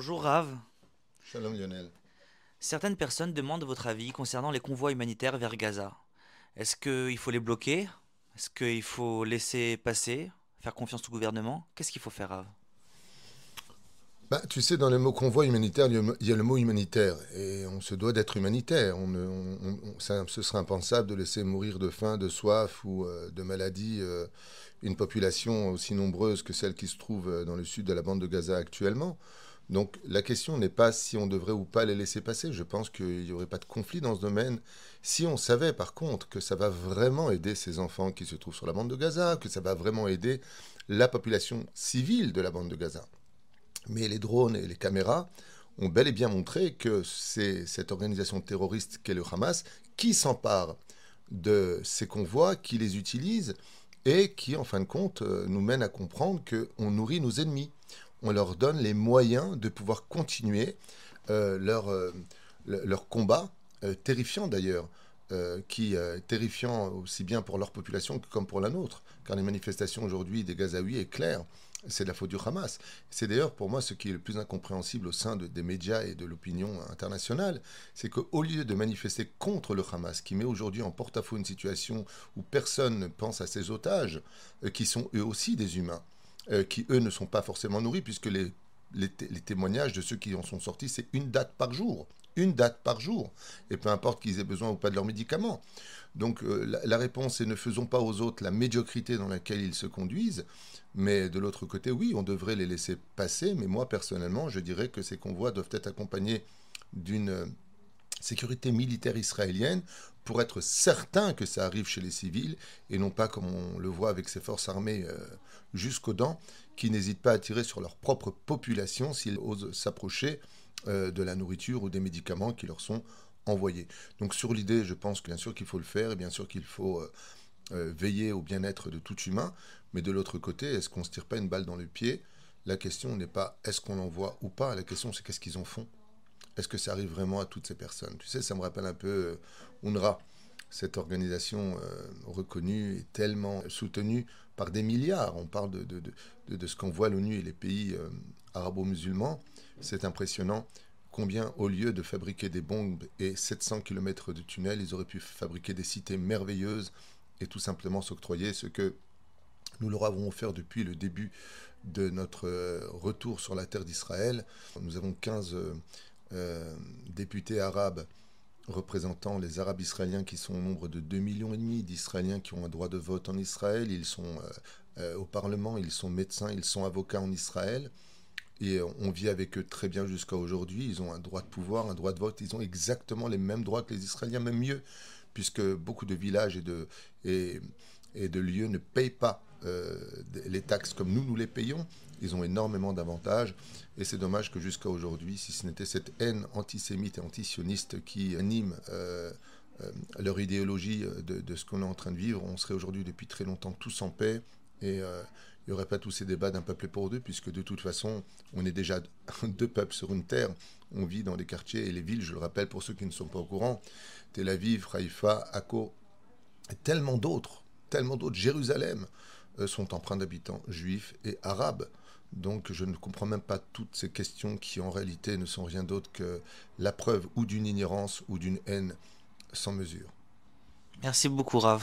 Bonjour Rav. Shalom Lionel. Certaines personnes demandent votre avis concernant les convois humanitaires vers Gaza. Est-ce qu'il faut les bloquer? Est-ce qu'il faut laisser passer Faire confiance au gouvernement? Qu'est-ce qu'il faut faire Rav? Bah, tu sais, dans le mot convoi humanitaire, il y a le mot humanitaire. Et on se doit d'être humanitaire. On, ce serait impensable de laisser mourir de faim, de soif ou euh, de maladie euh, une population aussi nombreuse que celle qui se trouve euh, dans le sud de la bande de Gaza actuellement. Donc la question n'est pas si on devrait ou pas les laisser passer. Je pense qu'il n'y aurait pas de conflit dans ce domaine. Si on savait par contre que ça va vraiment aider ces enfants qui se trouvent sur la bande de Gaza, que ça va vraiment aider la population civile de la bande de Gaza. Mais les drones et les caméras ont bel et bien montré que c'est cette organisation terroriste qu'est le Hamas qui s'empare de ces convois, qui les utilise et qui, en fin de compte, euh, nous mène à comprendre qu'on nourrit nos ennemis. On leur donne les moyens de pouvoir continuer euh, leur, euh, leur combat, terrifiant d'ailleurs, qui terrifiant aussi bien pour leur population que comme pour la nôtre. Car les manifestations aujourd'hui des Gazaouis est clair c'est la faute du Hamas. C'est d'ailleurs pour moi ce qui est le plus incompréhensible au sein des médias et de l'opinion internationale, c'est qu'au lieu de manifester contre le Hamas, qui met aujourd'hui en porte-à-faux une situation où personne ne pense à ses otages, euh, qui sont eux aussi des humains, euh, qui eux ne sont pas forcément nourris, puisque les, témoignages de ceux qui en sont sortis, c'est une date par jour. Une date par jour. Et peu importe qu'ils aient besoin ou pas de leurs médicaments. Donc euh, la, la, réponse est ne faisons pas aux autres la médiocrité dans laquelle ils se conduisent, mais de l'autre côté, oui, on devrait les laisser passer, mais moi personnellement, je dirais que ces convois doivent être accompagnés d'une sécurité militaire israélienne pour être certain que ça arrive chez les civils et non pas comme on le voit avec ces forces armées euh, jusqu'aux dents qui n'hésitent pas à tirer sur leur propre population s'ils osent s'approcher de la nourriture ou des médicaments qui leur sont envoyés. Donc sur l'idée, je pense bien sûr qu'il faut le faire et bien sûr qu'il faut euh, euh, veiller au bien-être de tout humain, mais de l'autre côté, est-ce qu'on ne se tire pas une balle dans le pied? La question n'est pas est-ce qu'on l'envoie ou pas, la question c'est qu'est-ce qu'ils en font Est-ce que ça arrive vraiment à toutes ces personnes? Tu sais, ça me rappelle un peu euh, UNRWA, cette organisation reconnue et tellement soutenue par des milliards. On parle de, de, de, ce qu'envoie l'ONU et les pays arabo-musulmans. C'est impressionnant combien, au lieu de fabriquer des bombes et 700 km de tunnels, ils auraient pu fabriquer des cités merveilleuses et tout simplement s'octroyer ce que nous leur avons offert depuis le début de notre euh, retour sur la terre d'Israël. Nous avons 15 euh, euh, députés arabes représentant les Arabes israéliens qui sont au nombre de 2 millions et demi d'Israéliens qui ont un droit de vote en Israël. Ils sont au Parlement, ils sont médecins, ils sont avocats en Israël. Et on vit avec eux très bien jusqu'à aujourd'hui. Ils ont un droit de pouvoir, un droit de vote. Ils ont exactement les mêmes droits que les Israéliens, même mieux, puisque beaucoup de villages et de, et, de lieux ne payent pas euh, les taxes comme nous, nous les payons. Ils ont énormément d'avantages. Et c'est dommage que jusqu'à aujourd'hui, si ce n'était cette haine antisémite et antisioniste qui anime euh, euh, leur idéologie de, ce qu'on est en train de vivre, on serait aujourd'hui depuis très longtemps tous en paix. Et il n'y aurait pas tous ces débats d'un peuple pour deux, puisque de toute façon, on est déjà deux peuples sur une terre. On vit dans les quartiers et les villes, je le rappelle pour ceux qui ne sont pas au courant, Tel Aviv, Haïfa, Akko, et tellement d'autres, tellement d'autres, Jérusalem, euh, sont empreints d'habitants juifs et arabes. Donc je ne comprends même pas toutes ces questions qui en réalité ne sont rien d'autre que la preuve ou d'une ignorance ou d'une haine sans mesure. Merci beaucoup Rav.